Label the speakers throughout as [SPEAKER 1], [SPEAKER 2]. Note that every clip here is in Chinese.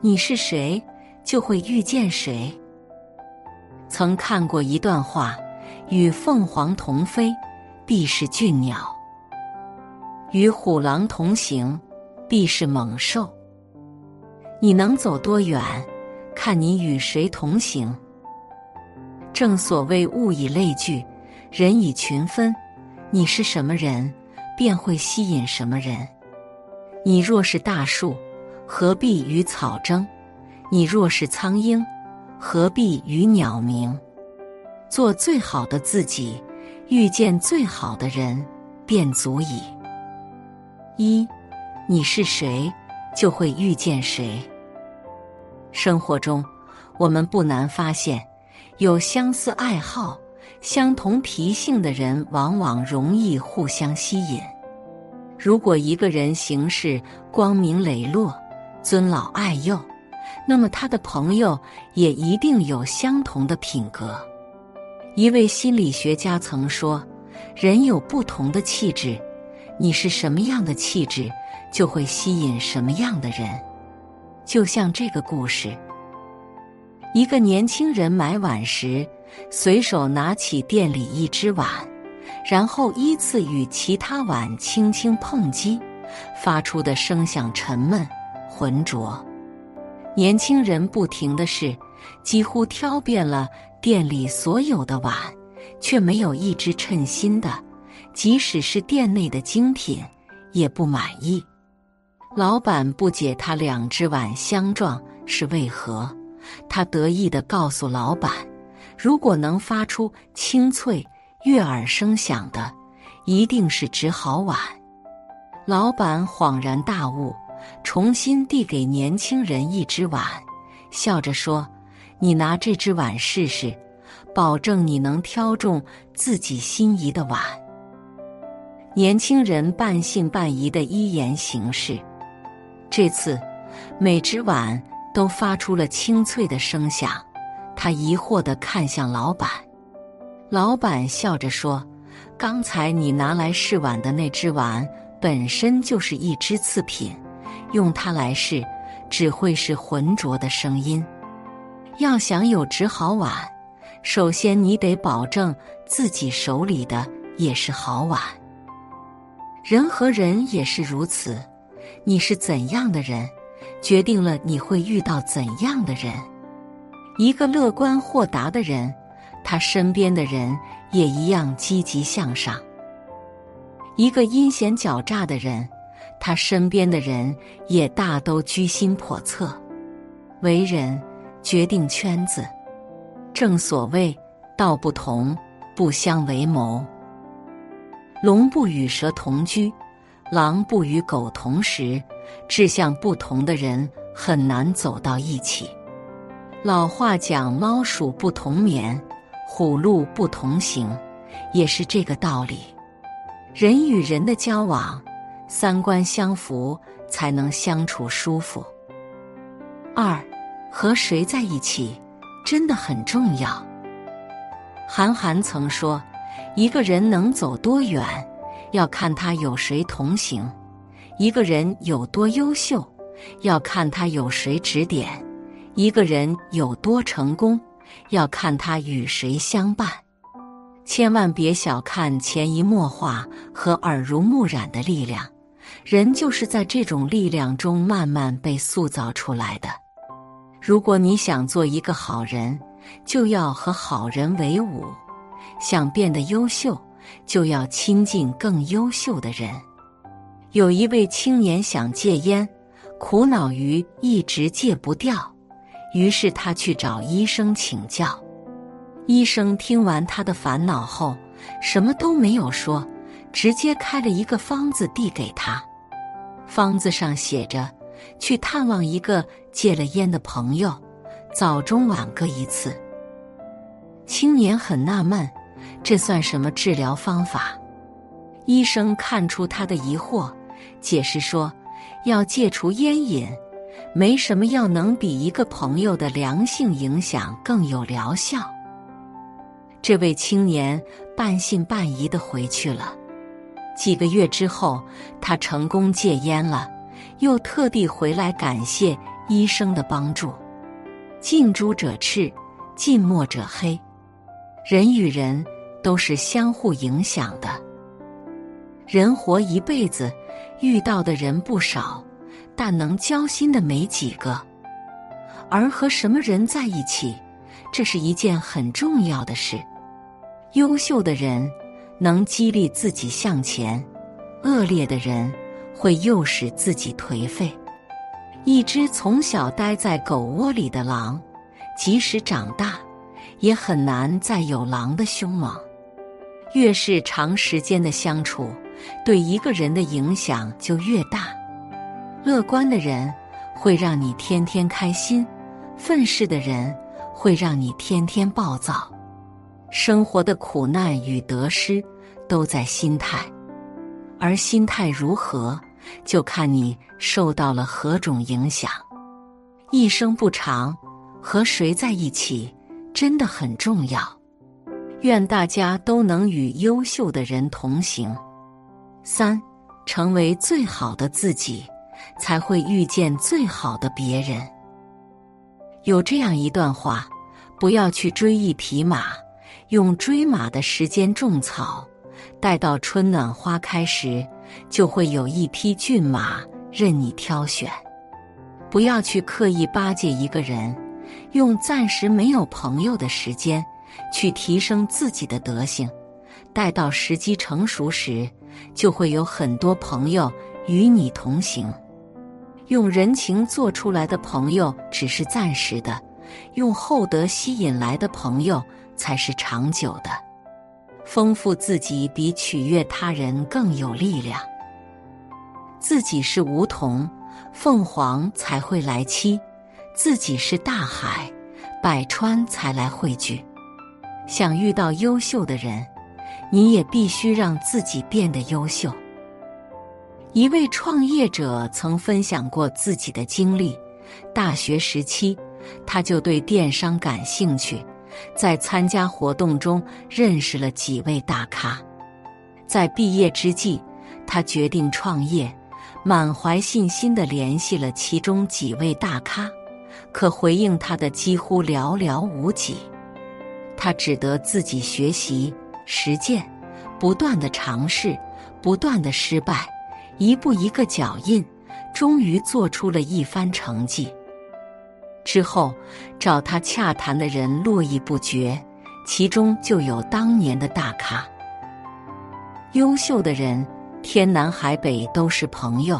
[SPEAKER 1] 你是谁，就会遇见谁。曾看过一段话：与凤凰同飞，必是俊鸟；与虎狼同行，必是猛兽。你能走多远，看你与谁同行。正所谓物以类聚，人以群分。你是什么人，便会吸引什么人。你若是大树，何必与草争？你若是苍鹰，何必与鸟鸣？做最好的自己，遇见最好的人，便足矣。一，你是谁，就会遇见谁。生活中，我们不难发现，有相似爱好、相同脾性的人，往往容易互相吸引。如果一个人行事光明磊落，尊老爱幼，那么他的朋友也一定有相同的品格。一位心理学家曾说：“人有不同的气质，你是什么样的气质，就会吸引什么样的人。”就像这个故事，一个年轻人买碗时，随手拿起店里一只碗，然后依次与其他碗轻轻碰击，发出的声响沉闷。浑浊，年轻人不停的试，几乎挑遍了店里所有的碗，却没有一只称心的。即使是店内的精品，也不满意。老板不解他两只碗相撞是为何，他得意的告诉老板：“如果能发出清脆悦耳声响的，一定是只好碗。”老板恍然大悟。重新递给年轻人一只碗，笑着说：“你拿这只碗试试，保证你能挑中自己心仪的碗。”年轻人半信半疑的依言行事。这次，每只碗都发出了清脆的声响。他疑惑的看向老板，老板笑着说：“刚才你拿来试碗的那只碗，本身就是一只次品。”用它来试，只会是浑浊的声音。要想有只好碗，首先你得保证自己手里的也是好碗。人和人也是如此，你是怎样的人，决定了你会遇到怎样的人。一个乐观豁达的人，他身边的人也一样积极向上；一个阴险狡诈的人。他身边的人也大都居心叵测，为人决定圈子。正所谓道不同不相为谋，龙不与蛇同居，狼不与狗同食。志向不同的人很难走到一起。老话讲猫鼠不同眠，虎鹿不同行，也是这个道理。人与人的交往。三观相符才能相处舒服。二，和谁在一起真的很重要。韩寒曾说：“一个人能走多远，要看他有谁同行；一个人有多优秀，要看他有谁指点；一个人有多成功，要看他与谁相伴。”千万别小看潜移默化和耳濡目染的力量。人就是在这种力量中慢慢被塑造出来的。如果你想做一个好人，就要和好人为伍；想变得优秀，就要亲近更优秀的人。有一位青年想戒烟，苦恼于一直戒不掉，于是他去找医生请教。医生听完他的烦恼后，什么都没有说。直接开了一个方子递给他，方子上写着：“去探望一个戒了烟的朋友，早中晚各一次。”青年很纳闷，这算什么治疗方法？医生看出他的疑惑，解释说：“要戒除烟瘾，没什么药能比一个朋友的良性影响更有疗效。”这位青年半信半疑的回去了。几个月之后，他成功戒烟了，又特地回来感谢医生的帮助。近朱者赤，近墨者黑。人与人都是相互影响的。人活一辈子，遇到的人不少，但能交心的没几个。而和什么人在一起，这是一件很重要的事。优秀的人能激励自己向前，恶劣的人会诱使自己颓废。一只从小待在狗窝里的狼，即使长大，也很难再有狼的凶猛。越是长时间的相处，对一个人的影响就越大。乐观的人会让你天天开心，愤世的人会让你天天暴躁。生活的苦难与得失都在心态，而心态如何，就看你受到了何种影响。一生不长，和谁在一起真的很重要。愿大家都能与优秀的人同行。三，成为最好的自己，才会遇见最好的别人。有这样一段话：不要去追一匹马。用追马的时间种草，待到春暖花开时，就会有一匹骏马任你挑选。不要去刻意巴结一个人，用暂时没有朋友的时间去提升自己的德行。待到时机成熟时，就会有很多朋友与你同行。用人情做出来的朋友只是暂时的，用厚德吸引来的朋友。才是长久的，丰富自己比取悦他人更有力量。自己是梧桐，凤凰才会来栖；自己是大海，百川才来汇聚。想遇到优秀的人，你也必须让自己变得优秀。一位创业者曾分享过自己的经历：大学时期，他就对电商感兴趣。在参加活动中认识了几位大咖，在毕业之际，他决定创业，满怀信心的联系了其中几位大咖，可回应他的几乎寥寥无几。他只得自己学习、实践，不断的尝试，不断的失败，一步一个脚印，终于做出了一番成绩。之后，找他洽谈的人络绎不绝，其中就有当年的大咖。优秀的人，天南海北都是朋友；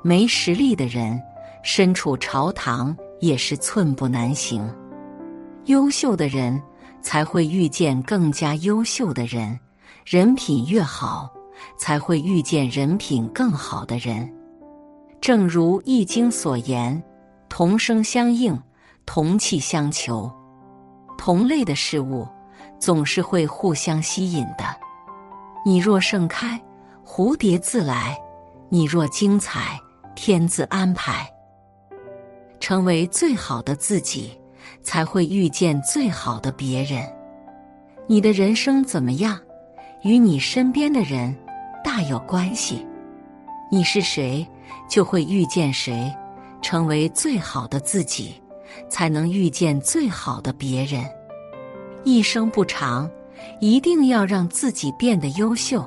[SPEAKER 1] 没实力的人，身处朝堂也是寸步难行。优秀的人才会遇见更加优秀的人，人品越好，才会遇见人品更好的人。正如《易经》所言。同声相应，同气相求，同类的事物总是会互相吸引的。你若盛开，蝴蝶自来；你若精彩，天自安排。成为最好的自己，才会遇见最好的别人。你的人生怎么样，与你身边的人大有关系。你是谁，就会遇见谁。成为最好的自己，才能遇见最好的别人。一生不长，一定要让自己变得优秀，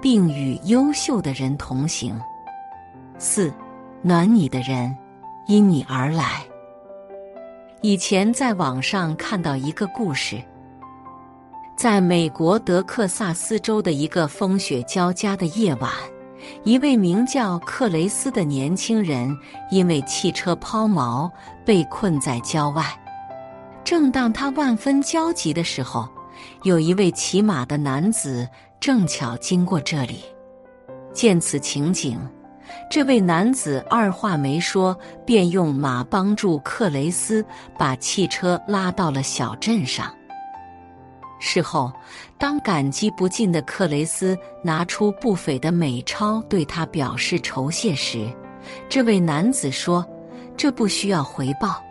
[SPEAKER 1] 并与优秀的人同行。四，暖你的人因你而来。以前在网上看到一个故事，在美国德克萨斯州的一个风雪交加的夜晚。一位名叫克雷斯的年轻人，因为汽车抛锚被困在郊外。正当他万分焦急的时候，有一位骑马的男子正巧经过这里。见此情景，这位男子二话没说，便用马帮助克雷斯把汽车拉到了小镇上。事后，当感激不尽的克雷斯拿出不菲的美钞对他表示酬谢时，这位男子说：“这不需要回报，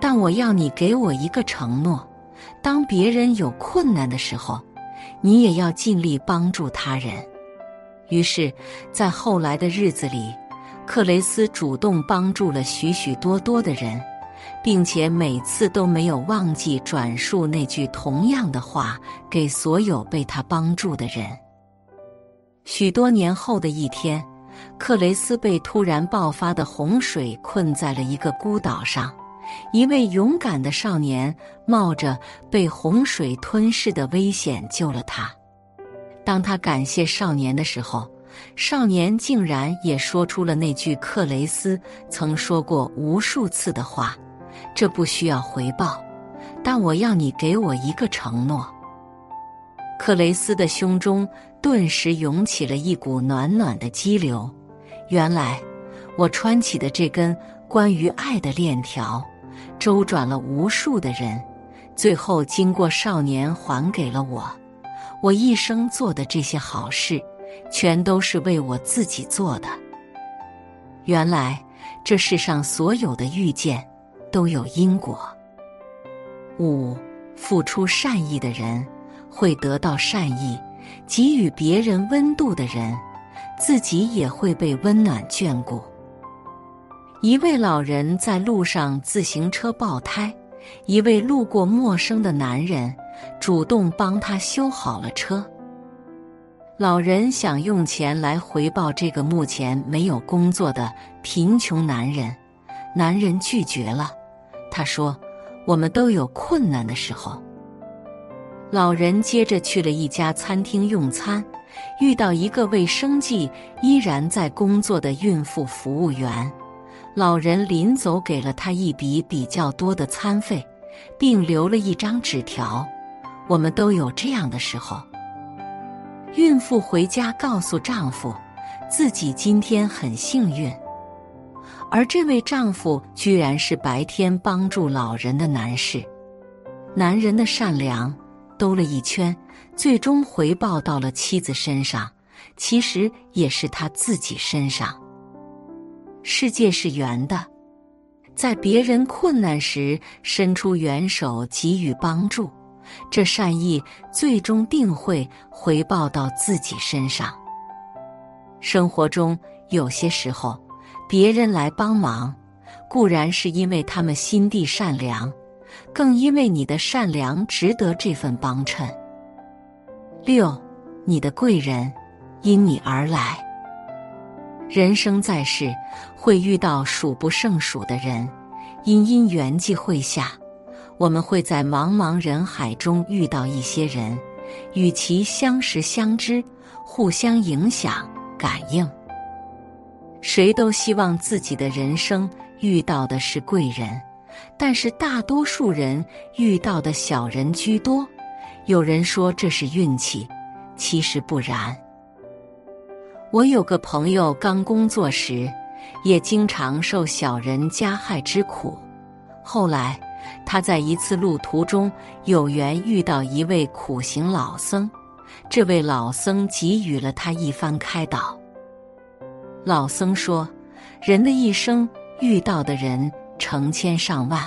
[SPEAKER 1] 但我要你给我一个承诺：当别人有困难的时候，你也要尽力帮助他人。”于是，在后来的日子里，克雷斯主动帮助了许许多多的人，并且每次都没有忘记转述那句同样的话给所有被他帮助的人。许多年后的一天，克雷斯被突然爆发的洪水困在了一个孤岛上。一位勇敢的少年冒着被洪水吞噬的危险救了他。当他感谢少年的时候，少年竟然也说出了那句克雷斯曾说过无数次的话：“这不需要回报，但我要你给我一个承诺。”克雷斯的胸中顿时涌起了一股暖暖的激流。原来，我穿起的这根关于爱的链条。周转了无数的人，最后经过少年还给了我。我一生做的这些好事，全都是为我自己做的。原来这世上所有的遇见都有因果。五，付出善意的人会得到善意，给予别人温度的人，自己也会被温暖眷顾。一位老人在路上自行车爆胎，一位路过陌生的男人主动帮他修好了车。老人想用钱来回报这个目前没有工作的贫穷男人，男人拒绝了。他说：“我们都有困难的时候。”老人接着去了一家餐厅用餐，遇到一个为生计依然在工作的孕妇服务员。老人临走给了他一笔比较多的餐费，并留了一张纸条。我们都有这样的时候。孕妇回家告诉丈夫，自己今天很幸运，而这位丈夫居然是白天帮助老人的男士。男人的善良兜了一圈，最终回报到了妻子身上，其实也是他自己身上。世界是圆的，在别人困难时伸出援手给予帮助，这善意最终定会回报到自己身上。生活中有些时候，别人来帮忙，固然是因为他们心地善良，更因为你的善良值得这份帮衬。六，你的贵人因你而来。人生在世，会遇到数不胜数的人，因因缘际会下，我们会在茫茫人海中遇到一些人，与其相识相知，互相影响感应。谁都希望自己的人生遇到的是贵人，但是大多数人遇到的小人居多。有人说这是运气，其实不然。我有个朋友，刚工作时，也经常受小人加害之苦。后来，他在一次路途中有缘遇到一位苦行老僧，这位老僧给予了他一番开导。老僧说：“人的一生遇到的人成千上万，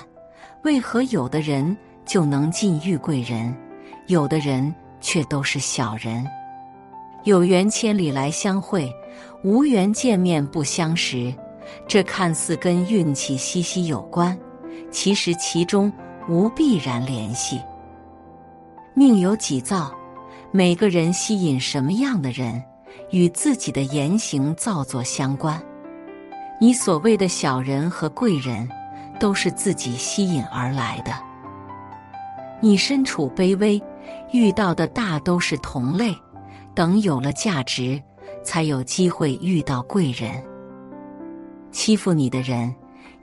[SPEAKER 1] 为何有的人就能尽遇贵人，有的人却都是小人？”有缘千里来相会，无缘见面不相识。这看似跟运气息息有关，其实其中无必然联系。命由己造，每个人吸引什么样的人，与自己的言行造作相关。你所谓的小人和贵人，都是自己吸引而来的。你身处卑微，遇到的大都是同类。等有了价值，才有机会遇到贵人。欺负你的人，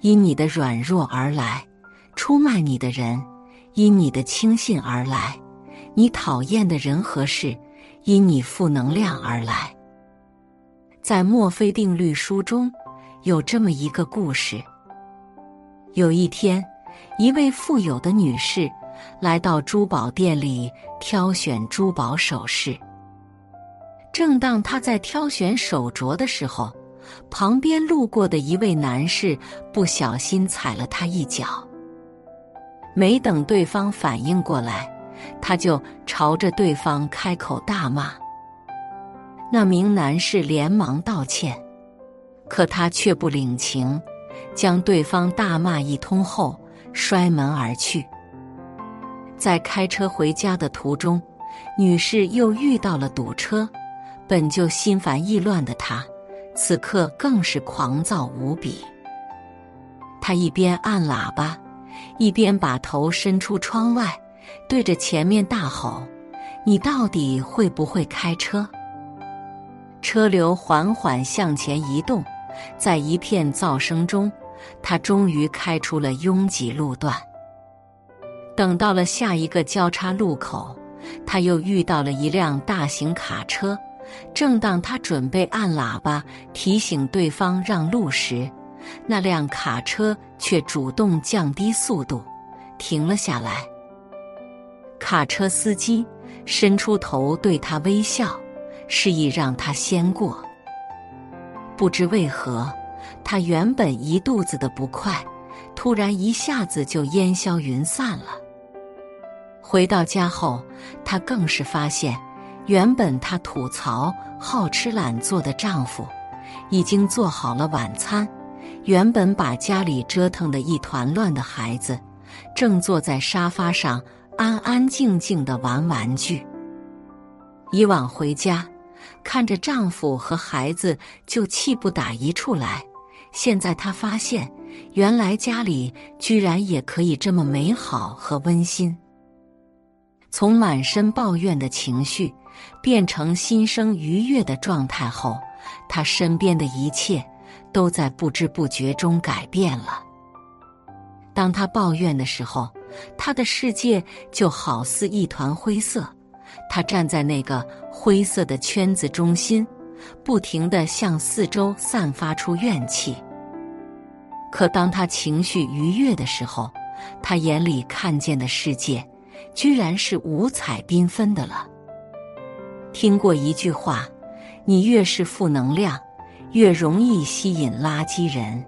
[SPEAKER 1] 因你的软弱而来；出卖你的人，因你的轻信而来；你讨厌的人和事，因你负能量而来。在墨菲定律书中，有这么一个故事：有一天，一位富有的女士来到珠宝店里挑选珠宝首饰。正当她在挑选手镯的时候，旁边路过的一位男士不小心踩了他一脚。没等对方反应过来，他就朝着对方开口大骂。那名男士连忙道歉：“可他却不领情，将对方大骂一通后摔门而去。在开车回家的途中，女士又遇到了堵车。本就心烦意乱的她，此刻更是狂躁无比。她一边按喇叭，一边把头伸出窗外，对着前面大吼：“你到底会不会开车？”车流缓缓向前移动，在一片噪声中，他终于开出了拥挤路段。等到了下一个交叉路口，他又遇到了一辆大型卡车。正当他准备按喇叭提醒对方让路时，那辆卡车却主动降低速度，停了下来。卡车司机伸出头对他微笑，示意让他先过。不知为何，他原本一肚子的不快，突然一下子就烟消云散了。回到家后，她更是发现，原本她吐槽好吃懒做的丈夫，已经做好了晚餐；原本把家里折腾的一团乱的孩子，正坐在沙发上安安静静的玩玩具。以往回家，看着丈夫和孩子就气不打一处来，现在她发现，原来家里居然也可以这么美好和温馨。从满身抱怨的情绪变成心生愉悦的状态后，他身边的一切都在不知不觉中改变了。当他抱怨的时候，他的世界就好似一团灰色，他站在那个灰色的圈子中心，不停的向四周散发出怨气。可当他情绪愉悦的时候，他眼里看见的世界。居然是五彩缤纷的了。听过一句话：“你越是负能量，越容易吸引垃圾人。”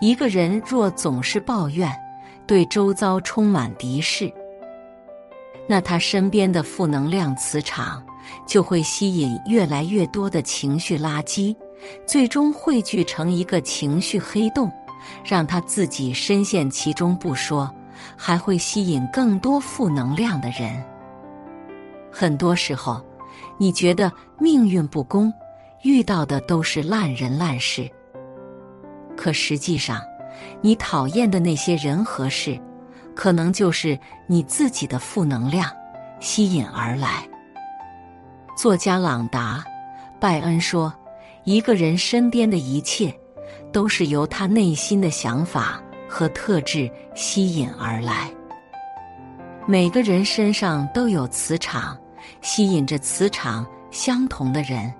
[SPEAKER 1] 一个人若总是抱怨，对周遭充满敌视，那他身边的负能量磁场就会吸引越来越多的情绪垃圾，最终汇聚成一个情绪黑洞，让他自己深陷其中不说。还会吸引更多负能量的人。很多时候，你觉得命运不公，遇到的都是烂人烂事。可实际上，你讨厌的那些人和事，可能就是你自己的负能量吸引而来。作家朗达·拜恩说：“一个人身边的一切，都是由他内心的想法。”和特质吸引而来。每个人身上都有磁场，吸引着磁场相同的人，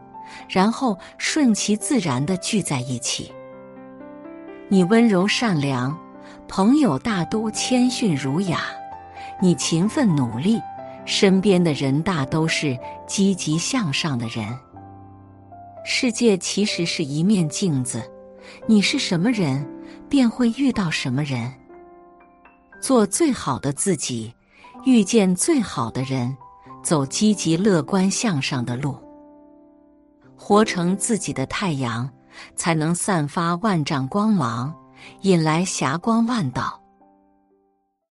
[SPEAKER 1] 然后顺其自然的聚在一起。你温柔善良，朋友大都谦逊儒雅；你勤奋努力，身边的人大都是积极向上的人。世界其实是一面镜子，你是什么人？便会遇到什么人，做最好的自己，遇见最好的人，走积极乐观向上的路，活成自己的太阳，才能散发万丈光芒，引来霞光万道。